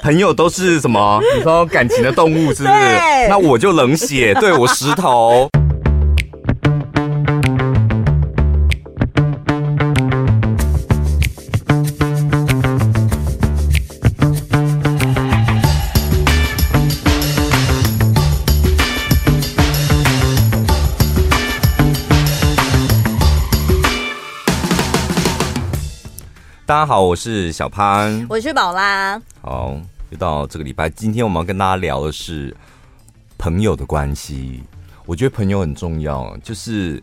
朋友都是什么？你说感情的动物是不是？那我就冷血，对我石头。大家好，我是小潘，我是宝拉。好，又到这个礼拜，今天我们要跟大家聊的是朋友的关系。我觉得朋友很重要，就是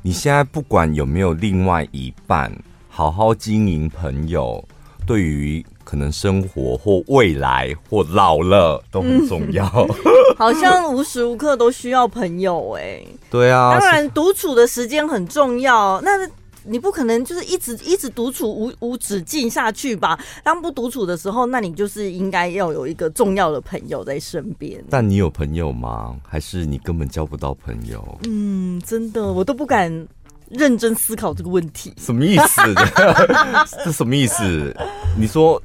你现在不管有没有另外一半，好好经营朋友，对于可能生活或未来或老了都很重要。嗯、好像无时无刻都需要朋友哎、欸。对啊，当然独处的时间很重要。那。你不可能就是一直一直独处无无止境下去吧？当不独处的时候，那你就是应该要有一个重要的朋友在身边。但你有朋友吗？还是你根本交不到朋友？嗯，真的，我都不敢认真思考这个问题。什么意思？这什么意思？你说。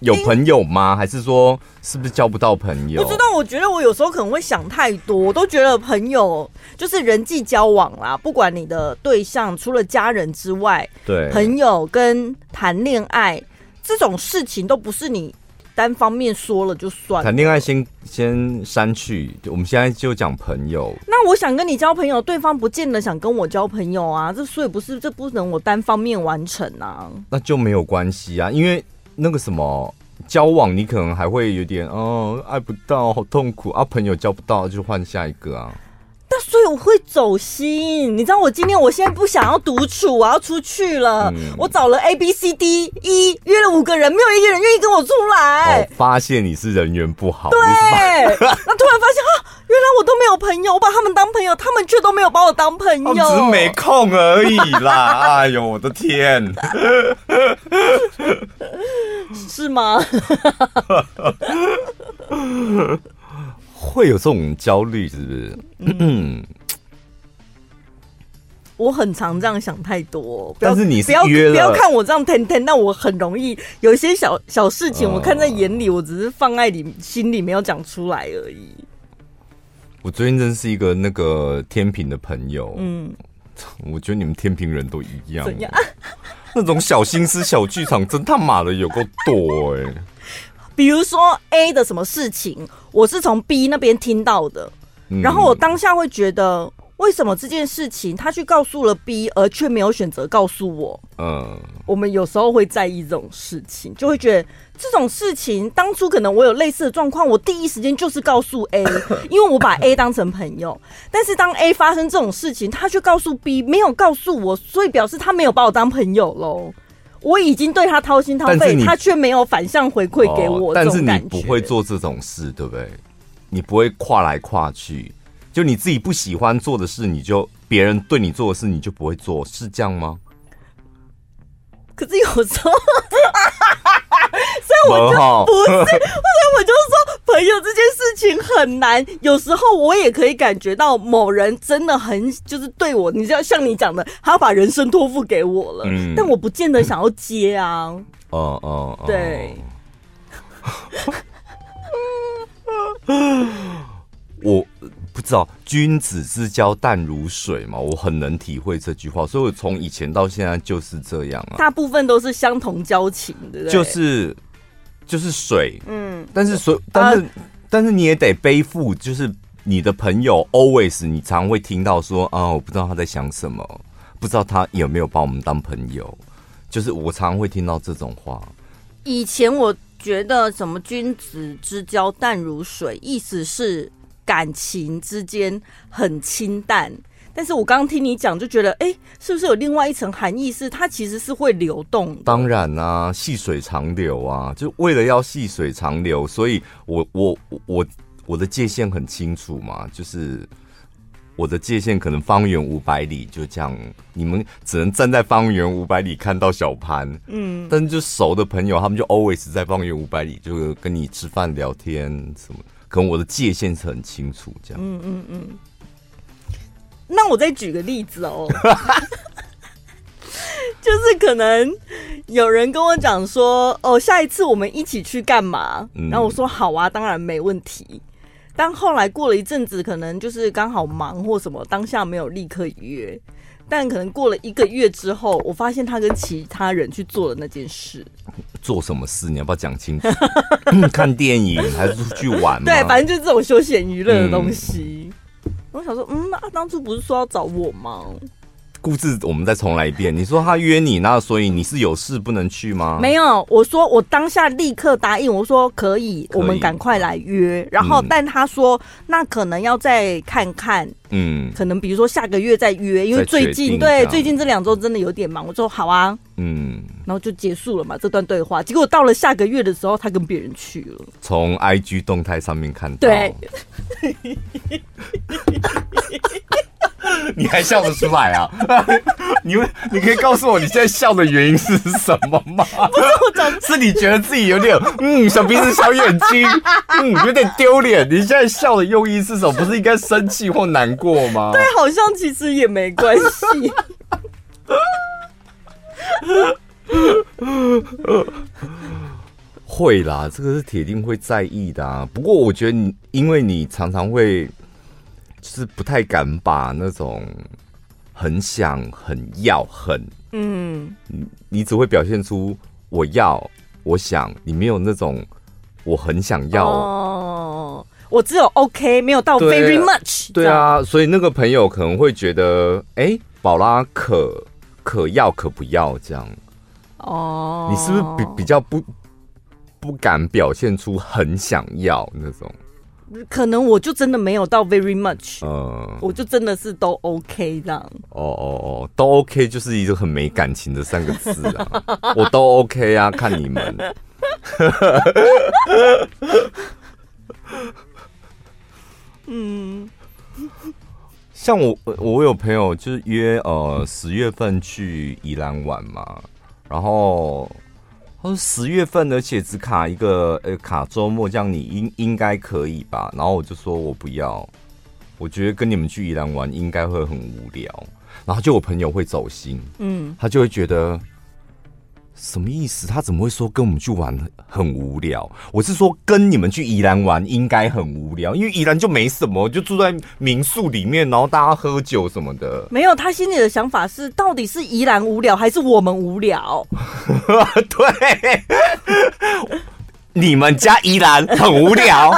有朋友吗？还是说是不是交不到朋友？不知道，我觉得我有时候可能会想太多，我都觉得朋友就是人际交往啦，不管你的对象除了家人之外，对，朋友跟谈恋爱这种事情都不是你单方面说了就算了。谈恋爱先先删去，我们现在就讲朋友。那我想跟你交朋友，对方不见得想跟我交朋友啊，这所以不是这不能我单方面完成啊。那就没有关系啊，因为。那个什么交往，你可能还会有点哦，爱不到，好痛苦啊！朋友交不到，就换下一个啊。但所以我会走心，你知道，我今天我现在不想要独处，我要出去了。嗯、我找了 A B C D E，约了五个人，没有一个人愿意跟我出来。我发现你是人缘不好。对，那突然发现啊。原来我都没有朋友，我把他们当朋友，他们却都没有把我当朋友，只是没空而已啦！哎呦，我的天，是吗？会有这种焦虑，是不是？嗯，我很常这样想太多。但是你是，不要不要看我这样天天，但我很容易有一些小小事情，我看在眼里，我只是放在你心里，没有讲出来而已。我最近认识一个那个天平的朋友，嗯，我觉得你们天平人都一样，怎样？那种小心思、小剧场，真他妈的有够多哎！比如说 A 的什么事情，我是从 B 那边听到的，嗯，然后我当下会觉得。为什么这件事情他去告诉了 B，而却没有选择告诉我？嗯，我们有时候会在意这种事情，就会觉得这种事情当初可能我有类似的状况，我第一时间就是告诉 A，因为我把 A 当成朋友。但是当 A 发生这种事情，他却告诉 B，没有告诉我，所以表示他没有把我当朋友喽。我已经对他掏心掏肺，他却没有反向回馈给我。但是你不会做这种事，对不对？你不会跨来跨去。就你自己不喜欢做的事，你就别人对你做的事，你就不会做，是这样吗？可是有时候，所以我就不是，后来我就说，朋友这件事情很难。有时候我也可以感觉到某人真的很就是对我，你知道像你讲的，他要把人生托付给我了，嗯，但我不见得想要接啊。哦哦，对。我。不知道君子之交淡如水嘛？我很能体会这句话，所以我从以前到现在就是这样啊。大部分都是相同交情，对不对？就是就是水，嗯。但是水，但是、啊、但是你也得背负，就是你的朋友 always，你常会听到说啊，我不知道他在想什么，不知道他有没有把我们当朋友。就是我常常会听到这种话。以前我觉得什么君子之交淡如水，意思是。感情之间很清淡，但是我刚刚听你讲，就觉得，哎、欸，是不是有另外一层含义？是它其实是会流动的。当然啊，细水长流啊，就为了要细水长流，所以我我我我的界限很清楚嘛，就是我的界限可能方圆五百里，就这样，你们只能站在方圆五百里看到小潘，嗯，但是就熟的朋友，他们就 always 在方圆五百里，就跟你吃饭聊天什么。可能我的界限是很清楚，这样。嗯嗯嗯。那我再举个例子哦，就是可能有人跟我讲说，哦，下一次我们一起去干嘛？然后我说好啊，当然没问题。但后来过了一阵子，可能就是刚好忙或什么，当下没有立刻约。但可能过了一个月之后，我发现他跟其他人去做了那件事。做什么事？你要不要讲清楚？看电影还是出去玩？对，反正就是这种休闲娱乐的东西。嗯、我想说，嗯，那当初不是说要找我吗？故事我们再重来一遍。你说他约你，那所以你是有事不能去吗？没有，我说我当下立刻答应，我说可以，可以我们赶快来约。然后，嗯、但他说那可能要再看看，嗯，可能比如说下个月再约，因为最近对最近这两周真的有点忙。我说好啊，嗯，然后就结束了嘛这段对话。结果到了下个月的时候，他跟别人去了。从 IG 动态上面看到，对。你还笑得出来啊？你你可以告诉我你现在笑的原因是什么吗？不是我讲，是你觉得自己有点嗯小鼻子小眼睛，嗯有点丢脸。你现在笑的用意是什么？不是应该生气或难过吗？对，好像其实也没关系。会啦，这个是铁定会在意的啊。不过我觉得你，因为你常常会。就是不太敢把那种很想、很要、很嗯，你你只会表现出我要、我想，你没有那种我很想要哦。我只有 OK，没有到 very much 对。对啊，所以那个朋友可能会觉得，哎、欸，宝拉可可要可不要这样哦。你是不是比比较不不敢表现出很想要那种？可能我就真的没有到 very much，嗯，我就真的是都 OK 这样。哦哦哦，都 OK 就是一个很没感情的三个字啊，我都 OK 啊，看你们。嗯，像我我有朋友就是约呃十月份去宜兰玩嘛，然后。他说十月份，而且只卡一个呃卡周末，这样你应应该可以吧？然后我就说我不要，我觉得跟你们去宜兰玩应该会很无聊。然后就我朋友会走心，嗯，他就会觉得。什么意思？他怎么会说跟我们去玩很无聊？我是说跟你们去宜兰玩应该很无聊，因为宜兰就没什么，就住在民宿里面，然后大家喝酒什么的。没有，他心里的想法是，到底是宜兰无聊还是我们无聊？对，你们家宜兰很无聊。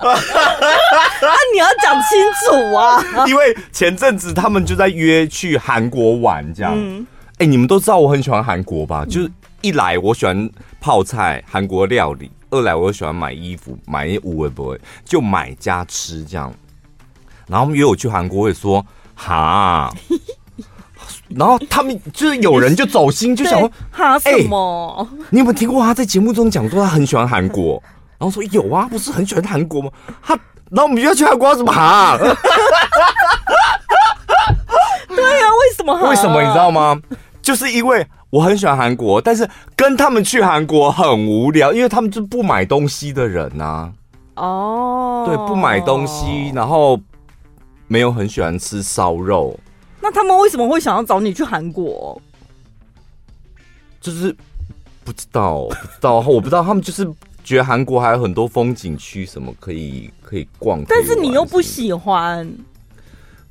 那你要讲清楚啊！因为前阵子他们就在约去韩国玩，这样。嗯哎、欸，你们都知道我很喜欢韩国吧？就是一来我喜欢泡菜、韩国料理，二来我又喜欢买衣服，买一无为不为，就买加吃这样。然后他们约我去韩国，我也说哈。然后他们就是有人就走心，就想说哈什么、欸？你有没有听过他在节目中讲说他很喜欢韩国？然后说有啊，不是很喜欢韩国吗？他，然后我们就要去韩国，怎么哈？对啊，为什么哈？为什么你知道吗？就是因为我很喜欢韩国，但是跟他们去韩国很无聊，因为他们就不买东西的人呐、啊。哦，对，不买东西，然后没有很喜欢吃烧肉。那他们为什么会想要找你去韩国？就是不知道，不知道，我不知道，他们就是觉得韩国还有很多风景区什么可以可以逛，但是你又不喜欢。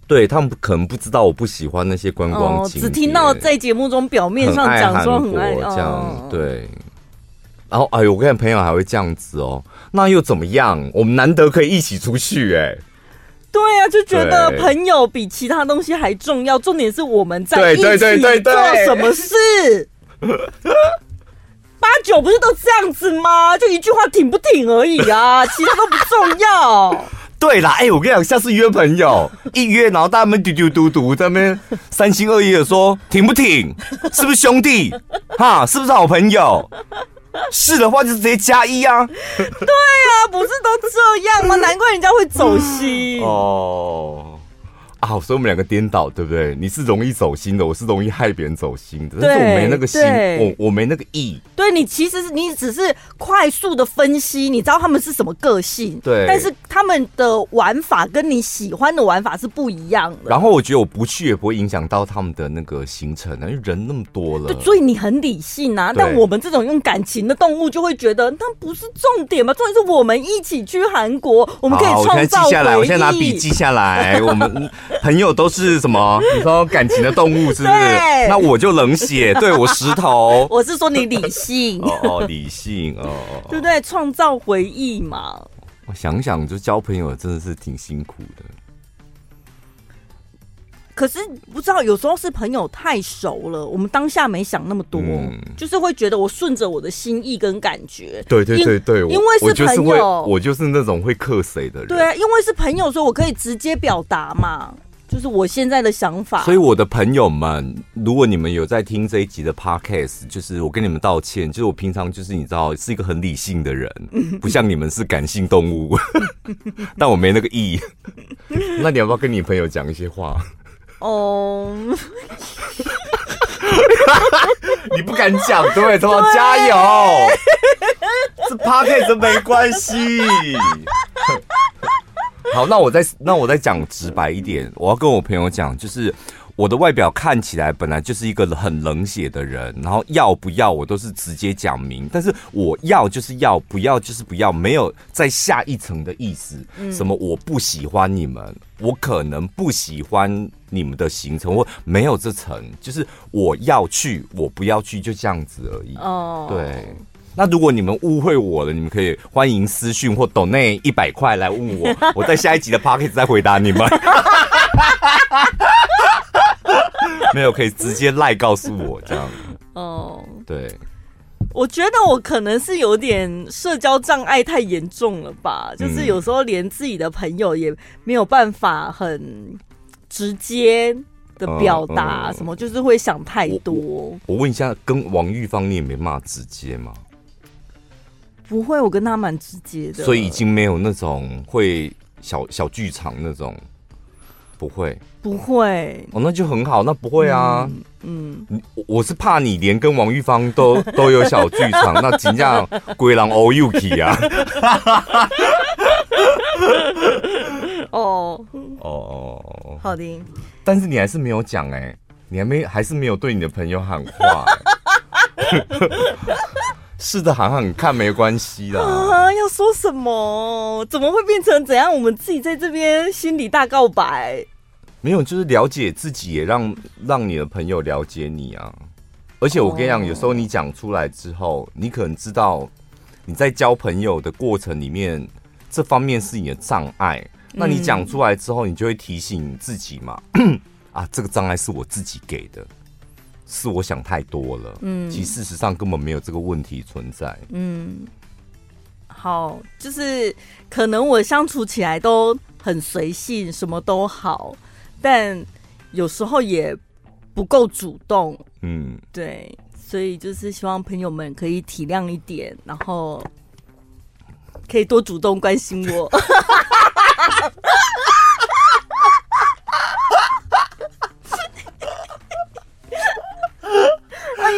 对，他们可能不知道我不喜欢那些观光景、哦，只听到在节目中表面上讲说很爱这样，对。然后哎呦，我跟你朋友还会这样子哦，那又怎么样？我们难得可以一起出去，哎。对呀、啊，就觉得朋友比其他东西还重要。重点是我们在一起做什么事。八九不是都这样子吗？就一句话挺不挺而已啊，其他都不重要。对啦，哎、欸，我跟你讲，下次约朋友 一约，然后大家们嘟嘟嘟嘟在那边三心二意的说挺不挺，是不是兄弟？哈，是不是好朋友？是的话就直接加一啊。对啊，不是都这样吗？难怪人家会走心。哦，啊，所以我们两个颠倒，对不对？你是容易走心的，我是容易害别人走心的。但是我没那个心，我我没那个意。对你其实是你只是快速的分析，你知道他们是什么个性，对。但是他们的玩法跟你喜欢的玩法是不一样的。然后我觉得我不去也不会影响到他们的那个行程，因为人那么多了。对，所以你很理性啊。但我们这种用感情的动物就会觉得，那不是重点嘛？重点是我们一起去韩国，我们可以创造回忆。我现在记下来，我现在拿笔记下来，我们 朋友都是。什么？你说感情的动物是不是？那我就冷血，对我石头。我是说你理性哦，哦，理性哦，对不对？创造回忆嘛。我想想，就交朋友真的是挺辛苦的。可是不知道，有时候是朋友太熟了，我们当下没想那么多，嗯、就是会觉得我顺着我的心意跟感觉。对对对对，因为是朋友我，我就是那种会克谁的人。对啊，因为是朋友，所以我可以直接表达嘛。就是我现在的想法，所以我的朋友们，如果你们有在听这一集的 podcast，就是我跟你们道歉，就是我平常就是你知道是一个很理性的人，不像你们是感性动物，但我没那个意。那你要不要跟你朋友讲一些话？哦，你不敢讲，对，怎么加油？这 p a r k e t 没关系。好，那我再那我再讲直白一点，我要跟我朋友讲，就是我的外表看起来本来就是一个很冷血的人，然后要不要我都是直接讲明，但是我要就是要，不要就是不要，没有再下一层的意思。什么我不喜欢你们，我可能不喜欢你们的行程，我没有这层，就是我要去，我不要去，就这样子而已。哦，对。那如果你们误会我了，你们可以欢迎私讯或抖内一百块来问我，我在下一集的 podcast 再回答你们。没有，可以直接赖告诉我这样。哦，对，我觉得我可能是有点社交障碍太严重了吧，就是有时候连自己的朋友也没有办法很直接的表达什么，就是会想太多。我，我问一下，跟王玉芳你也没骂直接吗？不会，我跟他蛮直接的，所以已经没有那种会小小剧场那种，不会，不会，哦，那就很好，那不会啊，嗯，嗯。我是怕你连跟王玉芳都 都有小剧场，那真正鬼狼 all you k 啊，哦，哦，好的，但是你还是没有讲哎，你还没还是没有对你的朋友喊话。是的，喊喊看没关系啦。啊，要说什么？怎么会变成怎样？我们自己在这边心里大告白。没有，就是了解自己，也让让你的朋友了解你啊。而且我跟你讲，有时候你讲出来之后，你可能知道你在交朋友的过程里面，这方面是你的障碍。那你讲出来之后，你就会提醒你自己嘛。啊，这个障碍是我自己给的。是我想太多了，嗯，其实事实上根本没有这个问题存在，嗯，好，就是可能我相处起来都很随性，什么都好，但有时候也不够主动，嗯，对，所以就是希望朋友们可以体谅一点，然后可以多主动关心我。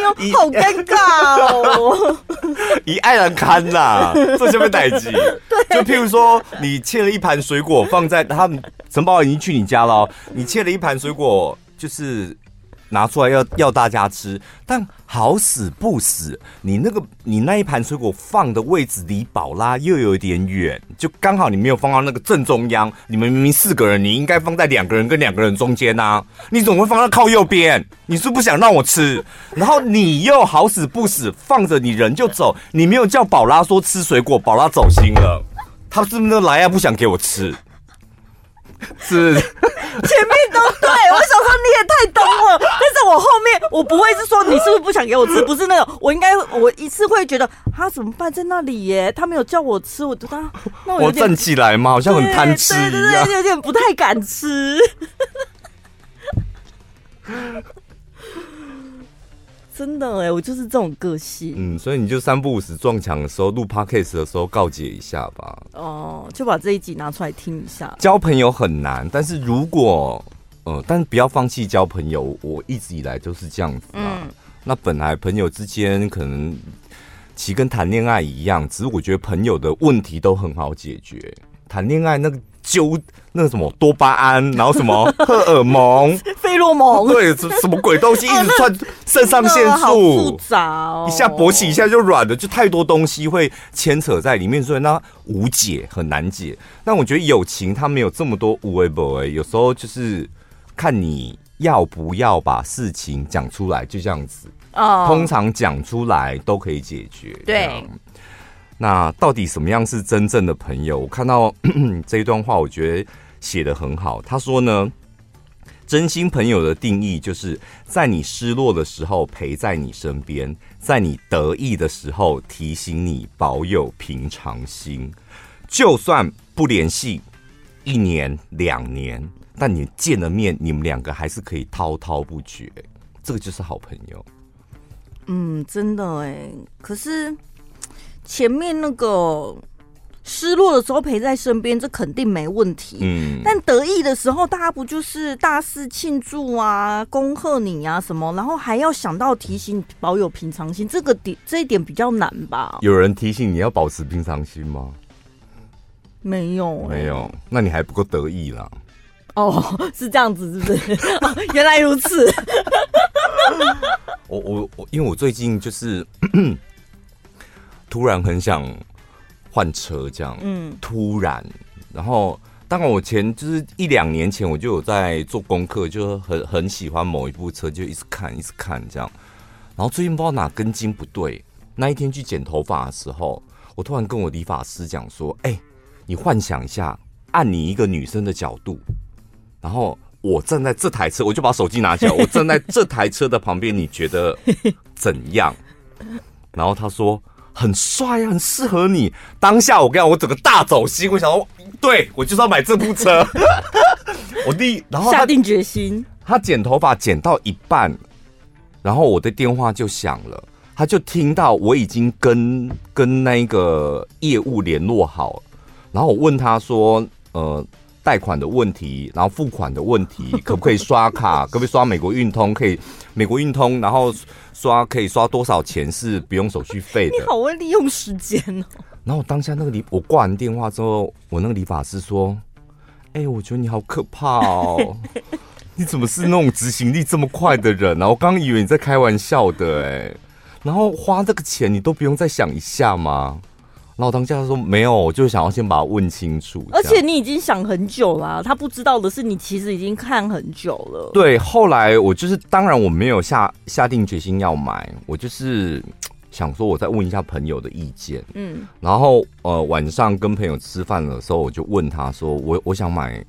好尴尬哦！以爱人看呐，这下面代志？就譬如说，你切了一盘水果放在他们陈宝已经去你家了，你切了一盘水果，就是。拿出来要要大家吃，但好死不死，你那个你那一盘水果放的位置离宝拉又有一点远，就刚好你没有放到那个正中央。你们明明四个人，你应该放在两个人跟两个人中间呐、啊，你怎么会放到靠右边？你是不是不想让我吃？然后你又好死不死放着，你人就走，你没有叫宝拉说吃水果，宝拉走心了，他是不是来啊不想给我吃？是，前面都对，我想说你也太懂我，但是我后面我不会是说你是不是不想给我吃，不是那种，我应该我一次会觉得他怎么办在那里耶，他没有叫我吃，我觉得那我，我站起来嘛，好像很贪吃一样，对对对，有点不太敢吃。真的哎，我就是这种个性。嗯，所以你就三不五时撞墙的时候录 podcast 的时候告诫一下吧。哦，就把这一集拿出来听一下。交朋友很难，但是如果呃，但是不要放弃交朋友。我一直以来都是这样子啊。嗯、那本来朋友之间可能其实跟谈恋爱一样，只是我觉得朋友的问题都很好解决。谈恋爱那个。揪那什么多巴胺，然后什么 荷尔蒙、费洛蒙，对，什什么鬼东西一直窜肾上腺素，好复杂哦，一下勃起一下就软了，就太多东西会牵扯在里面，所以那无解，很难解。但我觉得友情它没有这么多无为不为，有时候就是看你要不要把事情讲出来，就这样子。哦，通常讲出来都可以解决。对。那到底什么样是真正的朋友？我看到 这一段话，我觉得写得很好。他说呢，真心朋友的定义就是在你失落的时候陪在你身边，在你得意的时候提醒你保有平常心。就算不联系一年两年，但你见了面，你们两个还是可以滔滔不绝。这个就是好朋友。嗯，真的哎，可是。前面那个失落的时候陪在身边，这肯定没问题。嗯，但得意的时候，大家不就是大肆庆祝啊、恭贺你啊什么，然后还要想到提醒保有平常心，这个点这一点比较难吧？有人提醒你要保持平常心吗？没有、欸，没有。那你还不够得意啦。哦，是这样子，是不是？哦、原来如此。我我我，因为我最近就是。突然很想换车，这样，嗯，突然，然后，当然我前就是一两年前我就有在做功课，就很很喜欢某一部车，就一直看，一直看这样，然后最近不知道哪根筋不对，那一天去剪头发的时候，我突然跟我理发师讲说，哎，你幻想一下，按你一个女生的角度，然后我站在这台车，我就把手机拿起来，我站在这台车的旁边，你觉得怎样？然后他说。很帅啊，很适合你。当下我跟你讲，我整个大走心，我想说，对，我就是要买这部车。我第，然后下定决心。他剪头发剪到一半，然后我的电话就响了，他就听到我已经跟跟那个业务联络好，然后我问他说，呃。贷款的问题，然后付款的问题，可不可以刷卡？可不可以刷美国运通？可以，美国运通，然后刷可以刷多少钱是不用手续费的？你好会利用时间哦。然后我当下那个理，我挂完电话之后，我那个理发师说：“哎、欸，我觉得你好可怕哦，你怎么是那种执行力这么快的人呢、啊？我刚以为你在开玩笑的哎，然后花这个钱你都不用再想一下吗？”然后当下他说没有，我就想要先把它问清楚。而且你已经想很久了啊，他不知道的是你其实已经看很久了。对，后来我就是当然我没有下下定决心要买，我就是 想说我再问一下朋友的意见。嗯，然后呃晚上跟朋友吃饭的时候，我就问他说我我想买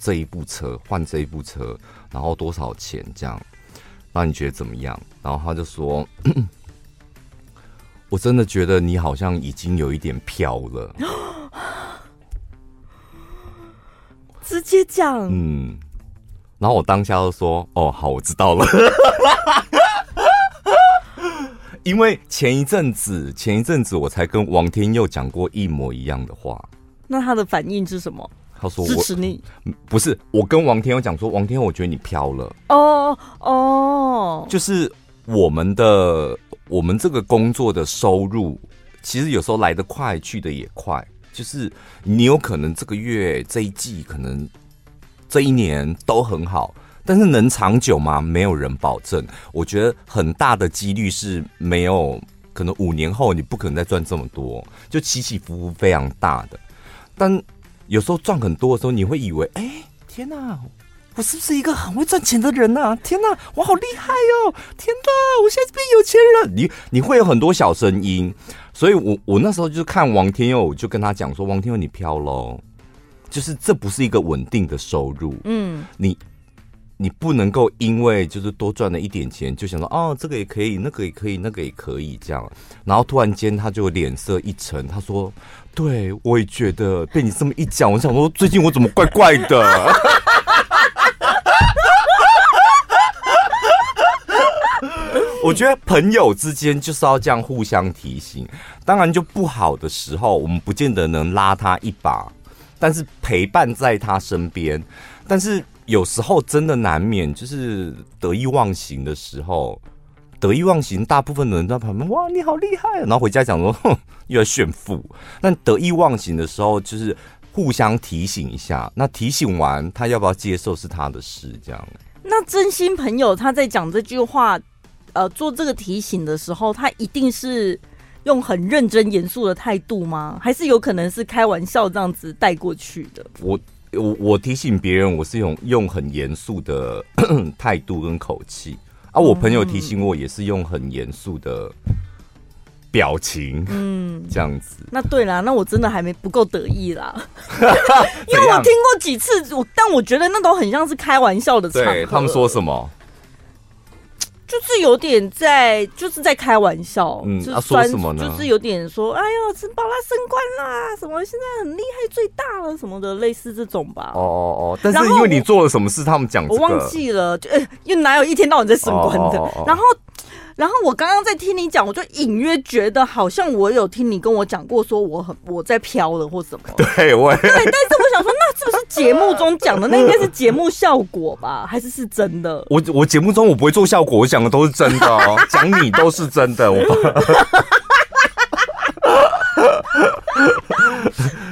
这一部车，换这一部车，然后多少钱这样？那你觉得怎么样？然后他就说。我真的觉得你好像已经有一点飘了，直接讲。嗯，然后我当下就说：“哦，好，我知道了。”因为前一阵子，前一阵子我才跟王天佑讲过一模一样的话。那他的反应是什么？他说：“支持你。”不是，我跟王天佑讲说：“王天佑，我觉得你飘了。”哦哦，就是我们的。我们这个工作的收入，其实有时候来得快，去得也快。就是你有可能这个月、这一季，可能这一年都很好，但是能长久吗？没有人保证。我觉得很大的几率是没有，可能五年后你不可能再赚这么多，就起起伏伏非常大的。但有时候赚很多的时候，你会以为，哎，天哪！我是不是一个很会赚钱的人啊？天哪，我好厉害哟！天哪，我现在变有钱人。你你会有很多小声音，所以我我那时候就是看王天佑，我就跟他讲说：“王天佑，你飘喽，就是这不是一个稳定的收入。嗯，你你不能够因为就是多赚了一点钱，就想说哦，这个也可以，那个也可以，那个也可以这样。然后突然间他就脸色一沉，他说：对，我也觉得被你这么一讲，我想说最近我怎么怪怪的。”我觉得朋友之间就是要这样互相提醒。当然，就不好的时候，我们不见得能拉他一把，但是陪伴在他身边。但是有时候真的难免就是得意忘形的时候，得意忘形，大部分的人在旁边哇，你好厉害，然后回家讲说 哼，又要炫富。但得意忘形的时候，就是互相提醒一下。那提醒完，他要不要接受是他的事，这样。那真心朋友他在讲这句话，呃，做这个提醒的时候，他一定是用很认真严肃的态度吗？还是有可能是开玩笑这样子带过去的？我。我我提醒别人，我是用用很严肃的 态度跟口气，而、啊、我朋友提醒我也是用很严肃的表情，嗯，这样子。那对啦，那我真的还没不够得意啦，因为我听过几次，我但我觉得那都很像是开玩笑的场合。对，他们说什么？就是有点在，就是在开玩笑。嗯，就是、啊、说什么呢？就是有点说，哎呦，陈宝拉升官啦，什么现在很厉害，最大了什么的，类似这种吧。哦哦哦，但是因为你做了什么事，他们讲、这个，我忘记了，就、欸、又哪有一天到晚在升官的？哦哦哦哦然后。然后我刚刚在听你讲，我就隐约觉得好像我有听你跟我讲过，说我很我在飘了或什么。对，我对，但是我想说，那是不是节目中讲的？那应该是节目效果吧？还是是真的？我我节目中我不会做效果，我讲的都是真的哦，讲你都是真的。我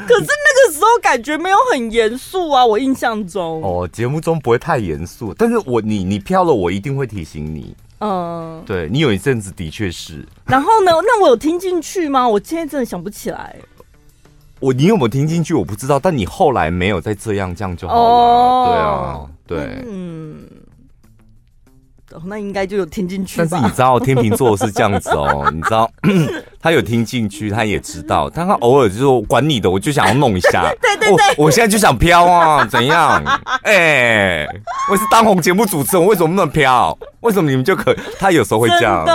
可是那个时候感觉没有很严肃啊，我印象中。哦，节目中不会太严肃，但是我你你飘了，我一定会提醒你。嗯，对你有一阵子的确是，然后呢？那我有听进去吗？我现在真的想不起来。我你有没有听进去？我不知道。但你后来没有再这样，这样就好了。哦、对啊，对，嗯，那应该就有听进去。但是你知道天秤座是这样子哦，你知道 他有听进去，他也知道，但他偶尔就说管你的，我就想要弄一下。对 对对，我，我现在就想飘啊，怎样？哎、欸，我是当红节目主持人，我为什么不能飘？为什么你们就可？他有时候会这样的。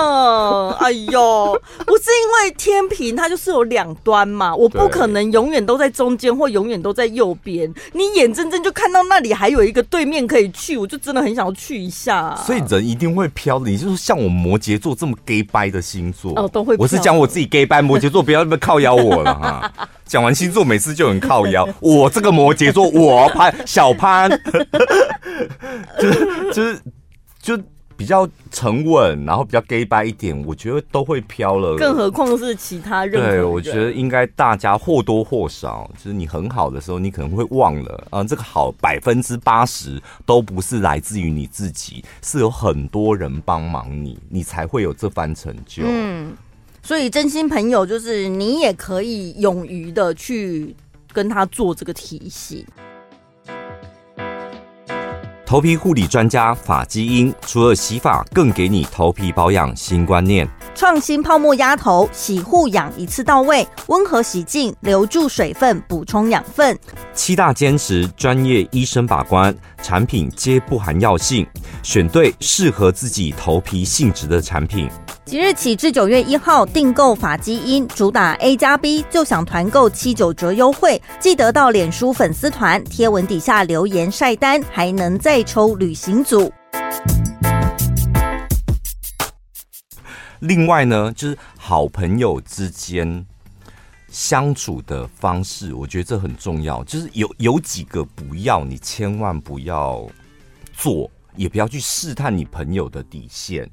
哎呦，不是因为天平它就是有两端嘛，我不可能永远都在中间或永远都在右边。你眼睁睁就看到那里还有一个对面可以去，我就真的很想要去一下、啊。所以人一定会飘的。你就是像我摩羯座这么 gay 掰的星座哦，都会。我是讲我自己 gay 掰摩羯座，不要那么靠腰我了哈。讲完星座每次就很靠腰，我这个摩羯座，我潘小潘，就是就是就。就比较沉稳，然后比较 gay 掰一点，我觉得都会飘了。更何况是其他人。对，我觉得应该大家或多或少，就是你很好的时候，你可能会忘了啊，这个好百分之八十都不是来自于你自己，是有很多人帮忙你，你才会有这番成就。嗯，所以真心朋友就是你也可以勇于的去跟他做这个提醒。头皮护理专家法基因，除了洗发，更给你头皮保养新观念。创新泡沫压头，洗护养一次到位，温和洗净，留住水分，补充养分。七大坚持，专业医生把关，产品皆不含药性，选对适合自己头皮性质的产品。即日起至九月一号订购法基因，主打 A 加 B 就享团购七九折优惠，记得到脸书粉丝团贴文底下留言晒单，还能再抽旅行组。另外呢，就是好朋友之间相处的方式，我觉得这很重要。就是有有几个不要，你千万不要做，也不要去试探你朋友的底线。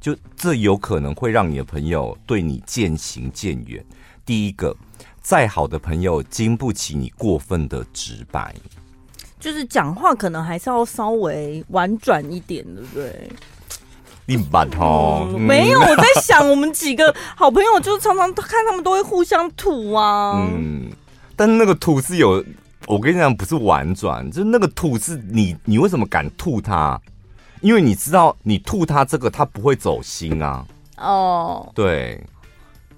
就这有可能会让你的朋友对你渐行渐远。第一个，再好的朋友经不起你过分的直白，就是讲话可能还是要稍微婉转一点，对不对？你慢哦，嗯、没有，我在想我们几个好朋友，就常常看他们都会互相吐啊。嗯，但那个吐是有，我跟你讲，不是婉转，就是那个吐是你，你为什么敢吐他？因为你知道，你吐他这个，他不会走心啊。哦，对，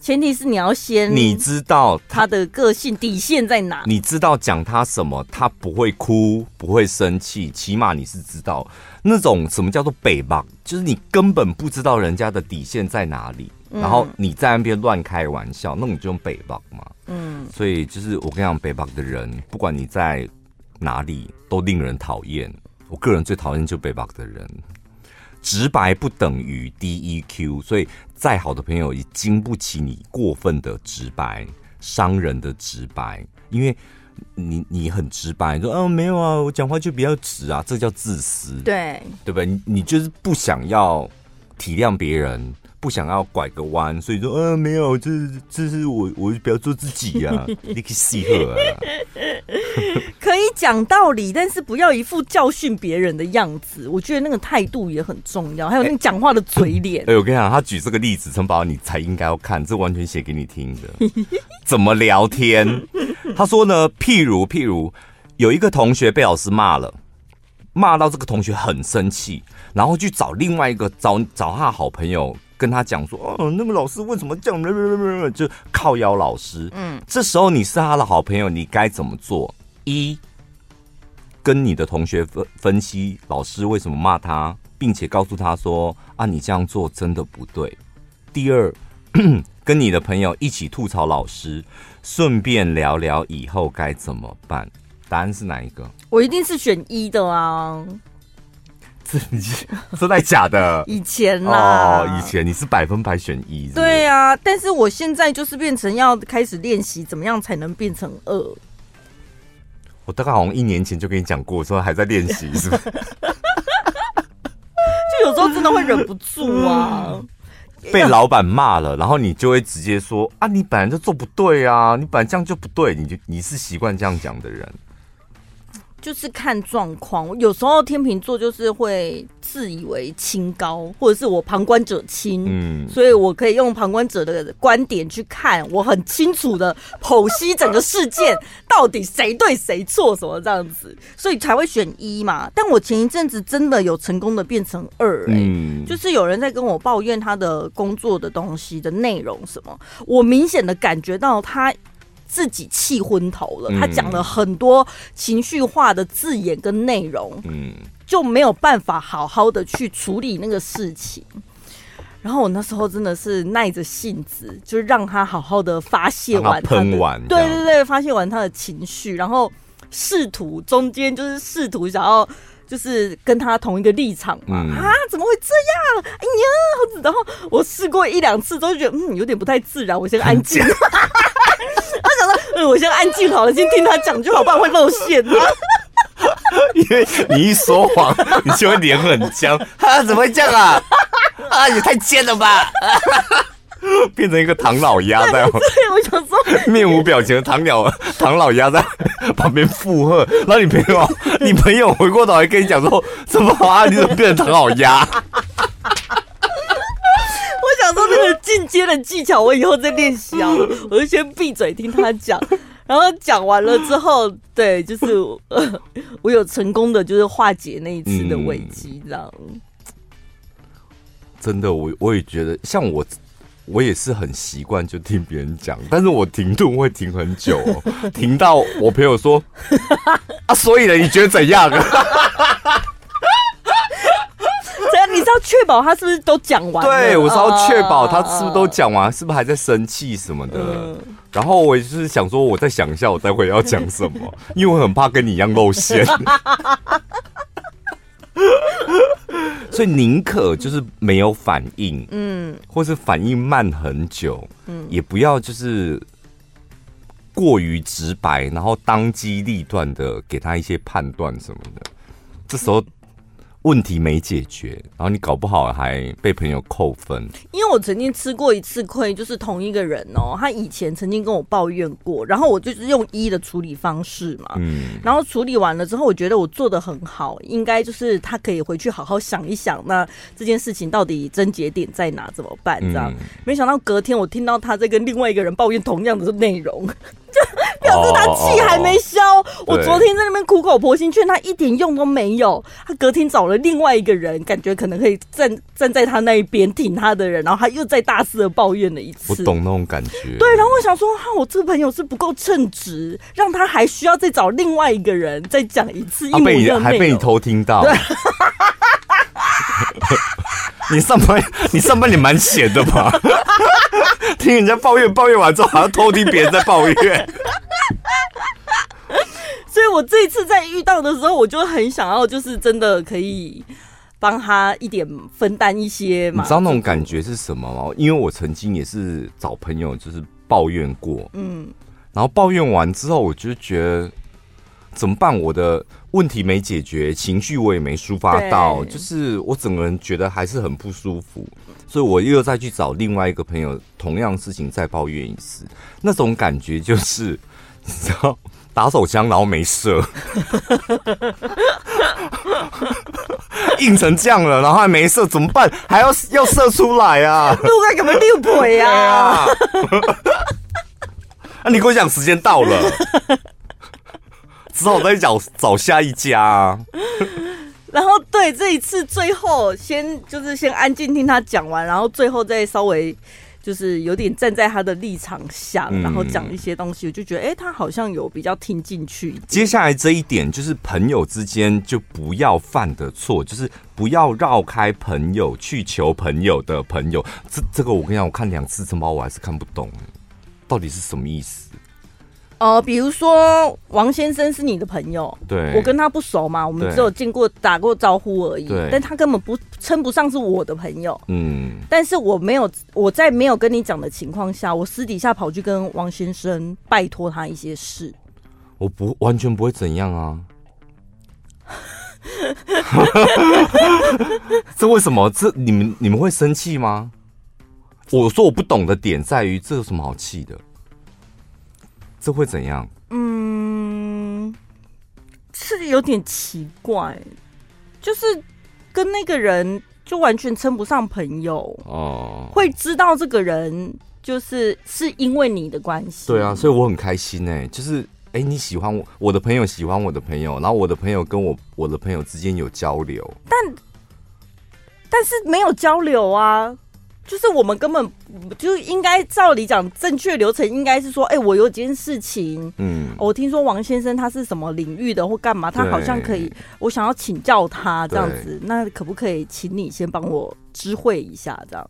前提是你要先，你知道他的个性底线在哪？你知道讲他什么，他不会哭，不会生气，起码你是知道那种什么叫做北棒，就是你根本不知道人家的底线在哪里，嗯、然后你在那边乱开玩笑，那你就用北棒嘛。嗯，所以就是我跟你讲，北棒的人，不管你在哪里，都令人讨厌。我个人最讨厌就北北的人，直白不等于 D E Q，所以再好的朋友也经不起你过分的直白、伤人的直白。因为你你很直白，说嗯没有啊，我讲话就比较直啊，这叫自私，对对吧？你你就是不想要体谅别人。不想要拐个弯，所以说，呃，没有，这是这是我，我不要做自己呀、啊，你可以细喝啊，可以讲道理，但是不要一副教训别人的样子。我觉得那个态度也很重要，还有那个讲话的嘴脸。哎、欸欸，我跟你讲，他举这个例子，陈宝，你才应该要看，这完全写给你听的。怎么聊天？他说呢，譬如譬如有一个同学被老师骂了，骂到这个同学很生气，然后去找另外一个找找他好朋友。跟他讲说，哦，那个老师为什么这样？就靠腰老师。嗯，这时候你是他的好朋友，你该怎么做？一，跟你的同学分分析老师为什么骂他，并且告诉他说，啊，你这样做真的不对。第二，跟你的朋友一起吐槽老师，顺便聊聊以后该怎么办。答案是哪一个？我一定是选一的啊。是你真的假的？以前啦，哦，以前你是百分百选一是是？对啊，但是我现在就是变成要开始练习怎么样才能变成二。我大概好像一年前就跟你讲过，说还在练习，是不是？就有时候真的会忍不住啊，被老板骂了，然后你就会直接说啊，你本来就做不对啊，你本来这样就不对，你就你是习惯这样讲的人。就是看状况，有时候天秤座就是会自以为清高，或者是我旁观者清，嗯，所以我可以用旁观者的观点去看，我很清楚的剖析整个事件到底谁对谁错什么这样子，所以才会选一嘛。但我前一阵子真的有成功的变成二，欸，嗯，就是有人在跟我抱怨他的工作的东西的内容什么，我明显的感觉到他。自己气昏头了，他讲了很多情绪化的字眼跟内容，嗯，就没有办法好好的去处理那个事情。然后我那时候真的是耐着性子，就让他好好的发泄完他完，对对对，发泄完他的情绪，然后试图中间就是试图想要就是跟他同一个立场嘛，嗯、啊，怎么会这样？哎呀，然后我试过一两次，都觉得嗯有点不太自然，我先安静。他想说：“嗯，我先安静好了，先听他讲就好，不然会露馅啊。因为你一说谎，你就会脸很僵。啊，怎么会这样啊？啊，也太贱了吧！变成一个唐老鸭在，对，我想说，面无表情的唐鸟，唐老鸭在旁边附和。然后你朋友，你朋友回过头来跟你讲说：怎么啊？你怎么变成唐老鸭？”想说那个进阶的技巧，我以后再练习啊！我就先闭嘴听他讲，然后讲完了之后，对，就是呃，我有成功的就是化解那一次的危机，这样。真的，我我也觉得，像我，我也是很习惯就听别人讲，但是我停顿会停很久，停到我朋友说啊，所以呢，你觉得怎样？你是要确保他是不是都讲完？对，我是要确保他是不是都讲完，是不是还在生气什么的。嗯、然后我就是想说，我再想一下，我待会要讲什么，因为我很怕跟你一样露馅。所以宁可就是没有反应，嗯，或是反应慢很久，嗯，也不要就是过于直白，然后当机立断的给他一些判断什么的。这时候。问题没解决，然后你搞不好还被朋友扣分。因为我曾经吃过一次亏，就是同一个人哦，他以前曾经跟我抱怨过，然后我就是用一的处理方式嘛，嗯，然后处理完了之后，我觉得我做的很好，应该就是他可以回去好好想一想，那这件事情到底症结点在哪，怎么办？这样，嗯、没想到隔天我听到他在跟另外一个人抱怨同样的内容。表示他气还没消。Oh, oh, oh, 我昨天在那边苦口婆心劝他，一点用都没有。他隔天找了另外一个人，感觉可能可以站站在他那一边挺他的人，然后他又再大肆的抱怨了一次。我懂那种感觉。对，然后我想说，哈，我这个朋友是不够称职，让他还需要再找另外一个人再讲一次一模一样的内容。还被你偷听到。对 你上班，你上班你蛮闲的吧？听人家抱怨，抱怨完之后还要偷听别人在抱怨。所以我这一次在遇到的时候，我就很想要，就是真的可以帮他一点分担一些嘛。你知道那种感觉是什么吗？因为我曾经也是找朋友，就是抱怨过，嗯，然后抱怨完之后，我就觉得怎么办？我的问题没解决，情绪我也没抒发到，就是我整个人觉得还是很不舒服，所以我又再去找另外一个朋友，同样的事情再抱怨一次，那种感觉就是你知道。打手枪，然后没射，硬成这样了，然后还没射，怎么办？还要要射出来啊？路该怎么六腿啊？啊你跟我讲时间到了，只好再找找下一家啊。然后对这一次最后先就是先安静听他讲完，然后最后再稍微。就是有点站在他的立场下，然后讲一些东西，我就觉得，哎，他好像有比较听进去。接下来这一点就是朋友之间就不要犯的错，就是不要绕开朋友去求朋友的朋友。这这个我跟你讲，我看两次这猫我还是看不懂，到底是什么意思？呃，比如说王先生是你的朋友，对，我跟他不熟嘛，我们只有见过打过招呼而已，但他根本不称不上是我的朋友，嗯，但是我没有我在没有跟你讲的情况下，我私底下跑去跟王先生拜托他一些事，我不完全不会怎样啊，这为什么？这你们你们会生气吗？我说我不懂的点在于，这有什么好气的？这会怎样？嗯，是有点奇怪，就是跟那个人就完全称不上朋友哦。会知道这个人就是是因为你的关系，对啊，所以我很开心哎，就是哎你喜欢我，我的朋友喜欢我的朋友，然后我的朋友跟我我的朋友之间有交流，但但是没有交流啊。就是我们根本就应该照理讲，正确流程应该是说，哎、欸，我有件事情，嗯，我听说王先生他是什么领域的或干嘛，他好像可以，我想要请教他这样子，那可不可以请你先帮我知会一下这样？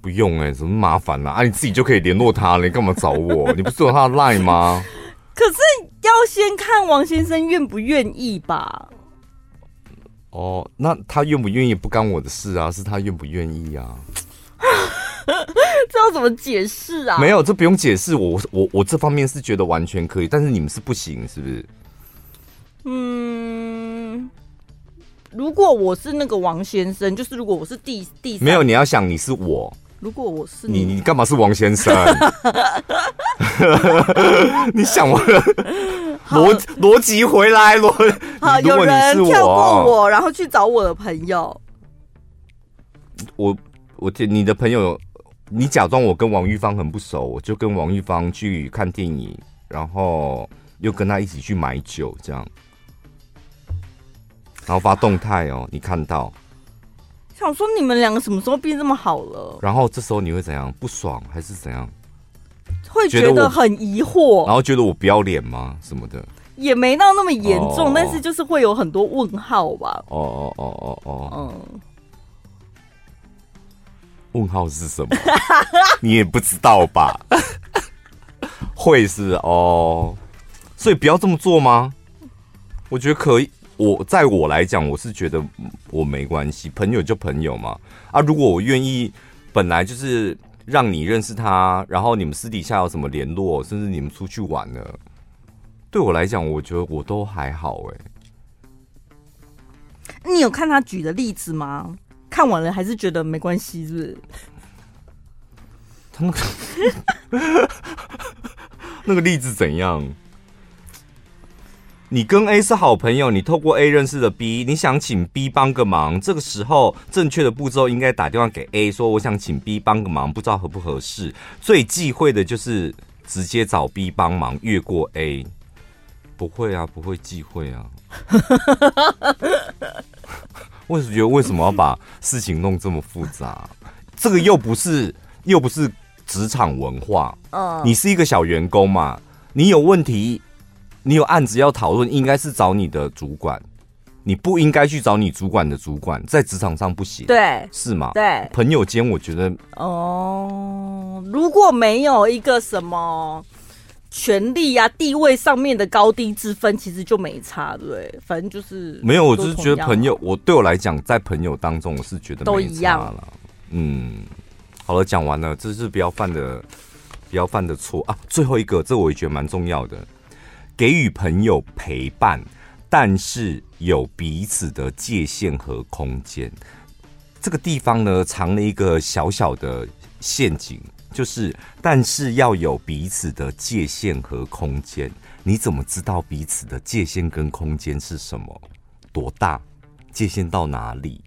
不用哎、欸，怎么麻烦了？啊，你自己就可以联络他了，你干嘛找我？你不是有他的 line 吗？可是要先看王先生愿不愿意吧。哦，那他愿不愿意不干我的事啊，是他愿不愿意啊。这要怎么解释啊？没有，这不用解释。我我我这方面是觉得完全可以，但是你们是不行，是不是？嗯，如果我是那个王先生，就是如果我是第第三，没有，你要想你是我。如果我是你，你干嘛是王先生？你想我 逻逻辑回来逻。好，有人跳过我，然后去找我的朋友。我。我你的朋友，你假装我跟王玉芳很不熟，我就跟王玉芳去看电影，然后又跟他一起去买酒，这样，然后发动态哦，你看到，想说你们两个什么时候变这么好了？然后这时候你会怎样？不爽还是怎样？会觉得很疑惑，然后觉得我不要脸吗？什么的？也没到那么严重，哦，但是就是会有很多问号吧？哦哦哦哦哦，嗯。问号是什么？你也不知道吧？会是哦，所以不要这么做吗？我觉得可以。我在我来讲，我是觉得我没关系，朋友就朋友嘛。啊，如果我愿意，本来就是让你认识他，然后你们私底下有什么联络，甚至你们出去玩了，对我来讲，我觉得我都还好。哎，你有看他举的例子吗？看完了还是觉得没关系，是不是？他那个 那个例子怎样？你跟 A 是好朋友，你透过 A 认识的 B，你想请 B 帮个忙，这个时候正确的步骤应该打电话给 A，说我想请 B 帮个忙，不知道合不合适。最忌讳的就是直接找 B 帮忙，越过 A。不会啊，不会忌讳啊。我是觉得为什么要把事情弄这么复杂？这个又不是又不是职场文化。嗯，你是一个小员工嘛？你有问题，你有案子要讨论，应该是找你的主管。你不应该去找你主管的主管，在职场上不行。对，是吗？对，朋友间我觉得哦，如果没有一个什么。权力啊，地位上面的高低之分，其实就没差，对，反正就是没有。我就是觉得朋友，我对我来讲，在朋友当中，我是觉得都一样了。嗯，好了，讲完了，这是不要犯的，不要犯的错啊。最后一个，这我也觉得蛮重要的，给予朋友陪伴，但是有彼此的界限和空间。这个地方呢，藏了一个小小的陷阱，就是但是要有彼此的界限和空间。你怎么知道彼此的界限跟空间是什么？多大？界限到哪里？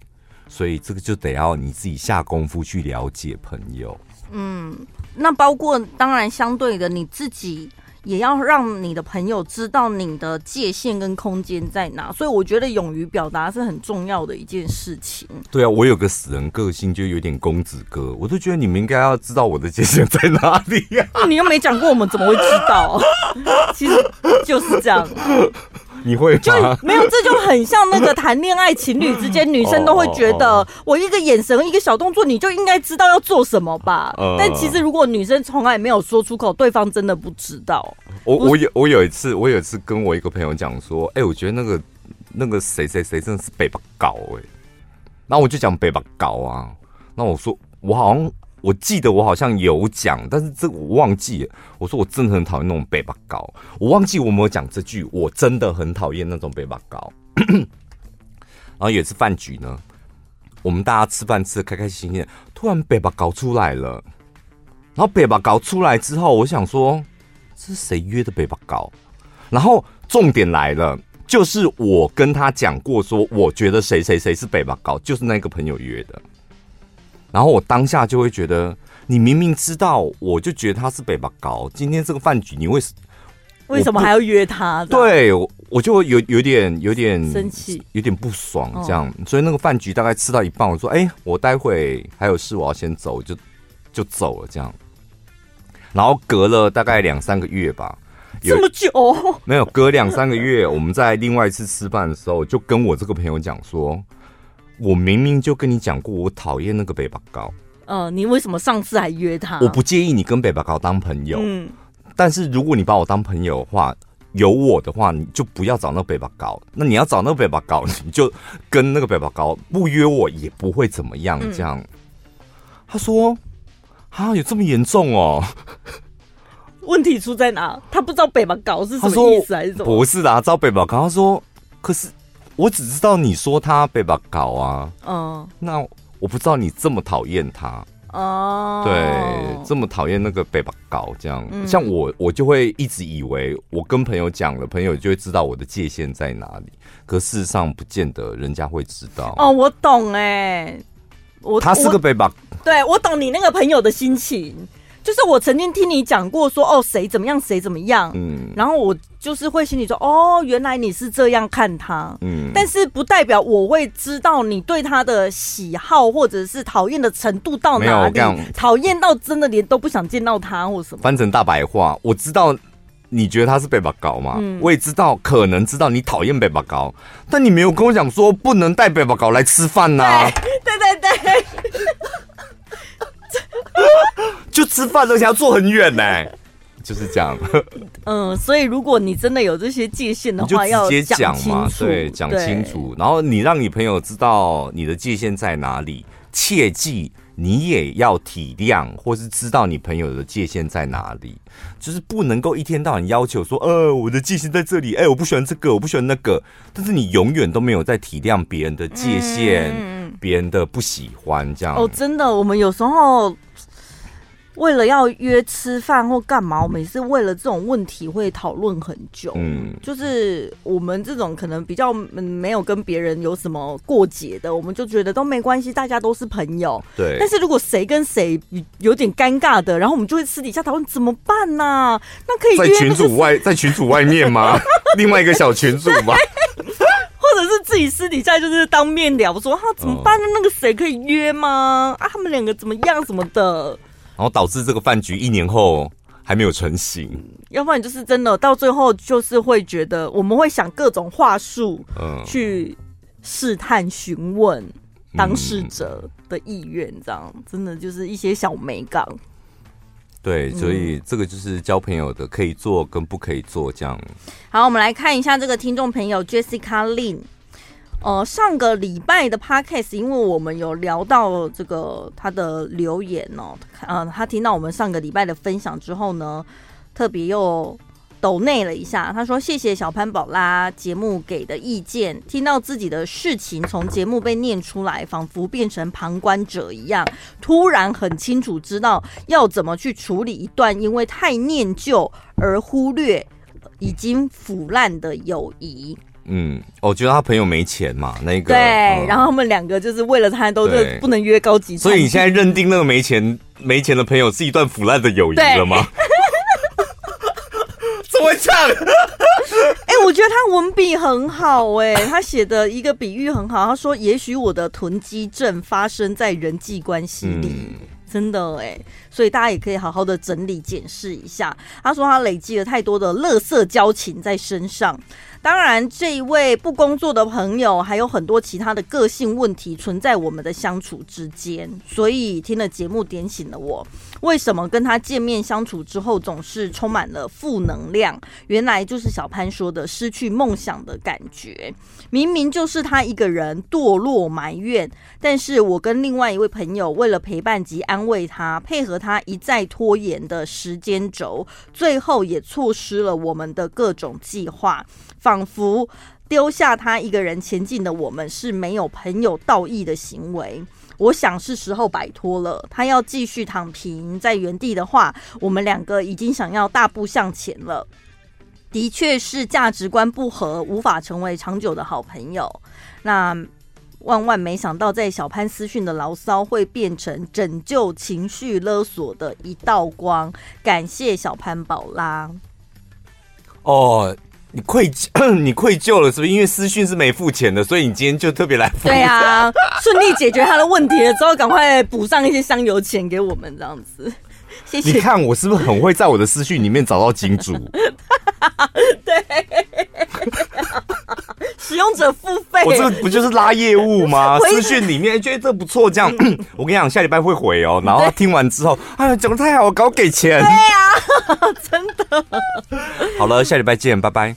所以这个就得要你自己下功夫去了解朋友。嗯，那包括当然相对的你自己。也要让你的朋友知道你的界限跟空间在哪，所以我觉得勇于表达是很重要的一件事情。对啊，我有个死人个性，就有点公子哥，我都觉得你们应该要知道我的界限在哪里呀、啊。你又没讲过，我们怎么会知道？其实就是这样。你会就没有，这就很像那个谈恋爱情侣之间，女生都会觉得我一个眼神、一个小动作，你就应该知道要做什么吧？但其实如果女生从来没有说出口，对方真的不知道。我我有我有一次，我有一次跟我一个朋友讲说，哎，我觉得那个那个谁谁谁真的是北巴搞哎，那我就讲北巴搞啊，那我说我好像。我记得我好像有讲，但是这我忘记了。我说我真的很讨厌那种北巴高，我忘记我没有讲这句。我真的很讨厌那种北巴高。然后有一次饭局呢，我们大家吃饭吃的开开心心，突然北巴高出来了。然后北巴高出来之后，我想说这是谁约的北巴高？然后重点来了，就是我跟他讲过说，我觉得谁谁谁是北巴高，就是那个朋友约的。然后我当下就会觉得，你明明知道，我就觉得他是北巴高。今天这个饭局，你为什为什么还要约他？对，我就有有点有点生气，有点不爽这样。所以那个饭局大概吃到一半，我说：“哎，我待会还有事，我要先走，就就走了。”这样。然后隔了大概两三个月吧，这么久？没有，隔两三个月，我们在另外一次吃饭的时候，就跟我这个朋友讲说。我明明就跟你讲过，我讨厌那个北巴高。嗯、呃，你为什么上次还约他？我不介意你跟北巴高当朋友。嗯，但是如果你把我当朋友的话，有我的话，你就不要找那个北巴高。那你要找那个北巴高，你就跟那个北巴高不约我也不会怎么样。这样，嗯、他说：“啊，有这么严重哦？问题出在哪？他不知道北巴高是什么意思还是什么？不是的，知道北巴高。他说，可是。”我只知道你说他被把搞啊，嗯，那我不知道你这么讨厌他。哦，对，这么讨厌那个被把搞这样，嗯、像我我就会一直以为我跟朋友讲了，朋友就会知道我的界限在哪里，可事实上不见得人家会知道。哦，我懂哎、欸，我他是个被把，对，我懂你那个朋友的心情。就是我曾经听你讲过说哦，谁怎么样谁怎么样，嗯，然后我就是会心里说哦，原来你是这样看他，嗯，但是不代表我会知道你对他的喜好或者是讨厌的程度到哪里，讨厌到真的连都不想见到他或什么。翻成大白话，我知道你觉得他是北巴高嘛，嗯，我也知道可能知道你讨厌北巴高，但你没有跟我讲说不能带北巴高来吃饭呐，对对，对。就吃饭而且要坐很远呢，就是这样。嗯，所以如果你真的有这些界限的话，要直接讲嘛，对，讲清楚。然后你让你朋友知道你的界限在哪里，切记你也要体谅或是知道你朋友的界限在哪里，就是不能够一天到晚要求说，呃，我的界限在这里，哎，我不喜欢这个，我不喜欢那个，但是你永远都没有在体谅别人的界限，别人的不喜欢这样。哦，真的，我们有时候。为了要约吃饭或干嘛，我们也是为了这种问题会讨论很久。嗯，就是我们这种可能比较没有跟别人有什么过节的，我们就觉得都没关系，大家都是朋友。对。但是如果谁跟谁有点尴尬的，然后我们就会私底下讨论怎么办呢、啊？那可以在群组外，在群组外面吗？另外一个小群组吗？或者是自己私底下就是当面聊，说哈怎么办？那个谁可以约吗？啊，他们两个怎么样什么的？然后导致这个饭局一年后还没有成型，要不然就是真的到最后就是会觉得我们会想各种话术，嗯，去试探询问当事者的意愿，这样真的就是一些小美感。对，所以这个就是交朋友的可以做跟不可以做这样。好，我们来看一下这个听众朋友 Jessica Lin。呃，上个礼拜的 podcast，因为我们有聊到这个他的留言哦，呃，他听到我们上个礼拜的分享之后呢，特别又抖内了一下，他说谢谢小潘宝拉节目给的意见，听到自己的事情从节目被念出来，仿佛变成旁观者一样，突然很清楚知道要怎么去处理一段因为太念旧而忽略已经腐烂的友谊。嗯，我觉得他朋友没钱嘛，那个对，嗯、然后他们两个就是为了他都是不能约高级，所以你现在认定那个没钱没钱的朋友是一段腐烂的友谊了吗？怎么会这样？哎、欸，我觉得他文笔很好、欸，哎，他写的一个比喻很好，他说：“也许我的囤积症发生在人际关系里。嗯”真的哎、欸，所以大家也可以好好的整理检视一下。他说他累积了太多的垃圾交情在身上。当然，这一位不工作的朋友还有很多其他的个性问题存在我们的相处之间，所以听了节目点醒了我，为什么跟他见面相处之后总是充满了负能量？原来就是小潘说的失去梦想的感觉。明明就是他一个人堕落埋怨，但是我跟另外一位朋友为了陪伴及安慰他，配合他一再拖延的时间轴，最后也错失了我们的各种计划。仿佛丢下他一个人前进的我们是没有朋友道义的行为。我想是时候摆脱了。他要继续躺平在原地的话，我们两个已经想要大步向前了。的确是价值观不合，无法成为长久的好朋友。那万万没想到，在小潘私讯的牢骚会变成拯救情绪勒索的一道光。感谢小潘宝拉。哦。你愧你愧疚了，是不是？因为私讯是没付钱的，所以你今天就特别来付。对啊，顺利解决他的问题了之后，赶快补上一些香油钱给我们，这样子。谢谢。你看我是不是很会在我的私讯里面找到金主？对，使用者付费。我这不就是拉业务吗？私讯里面觉得这不错，这样 我跟你讲，下礼拜会回哦。然后听完之后，哎呀，讲的太好，我搞给钱。对呀、啊，真的。好了，下礼拜见，拜拜。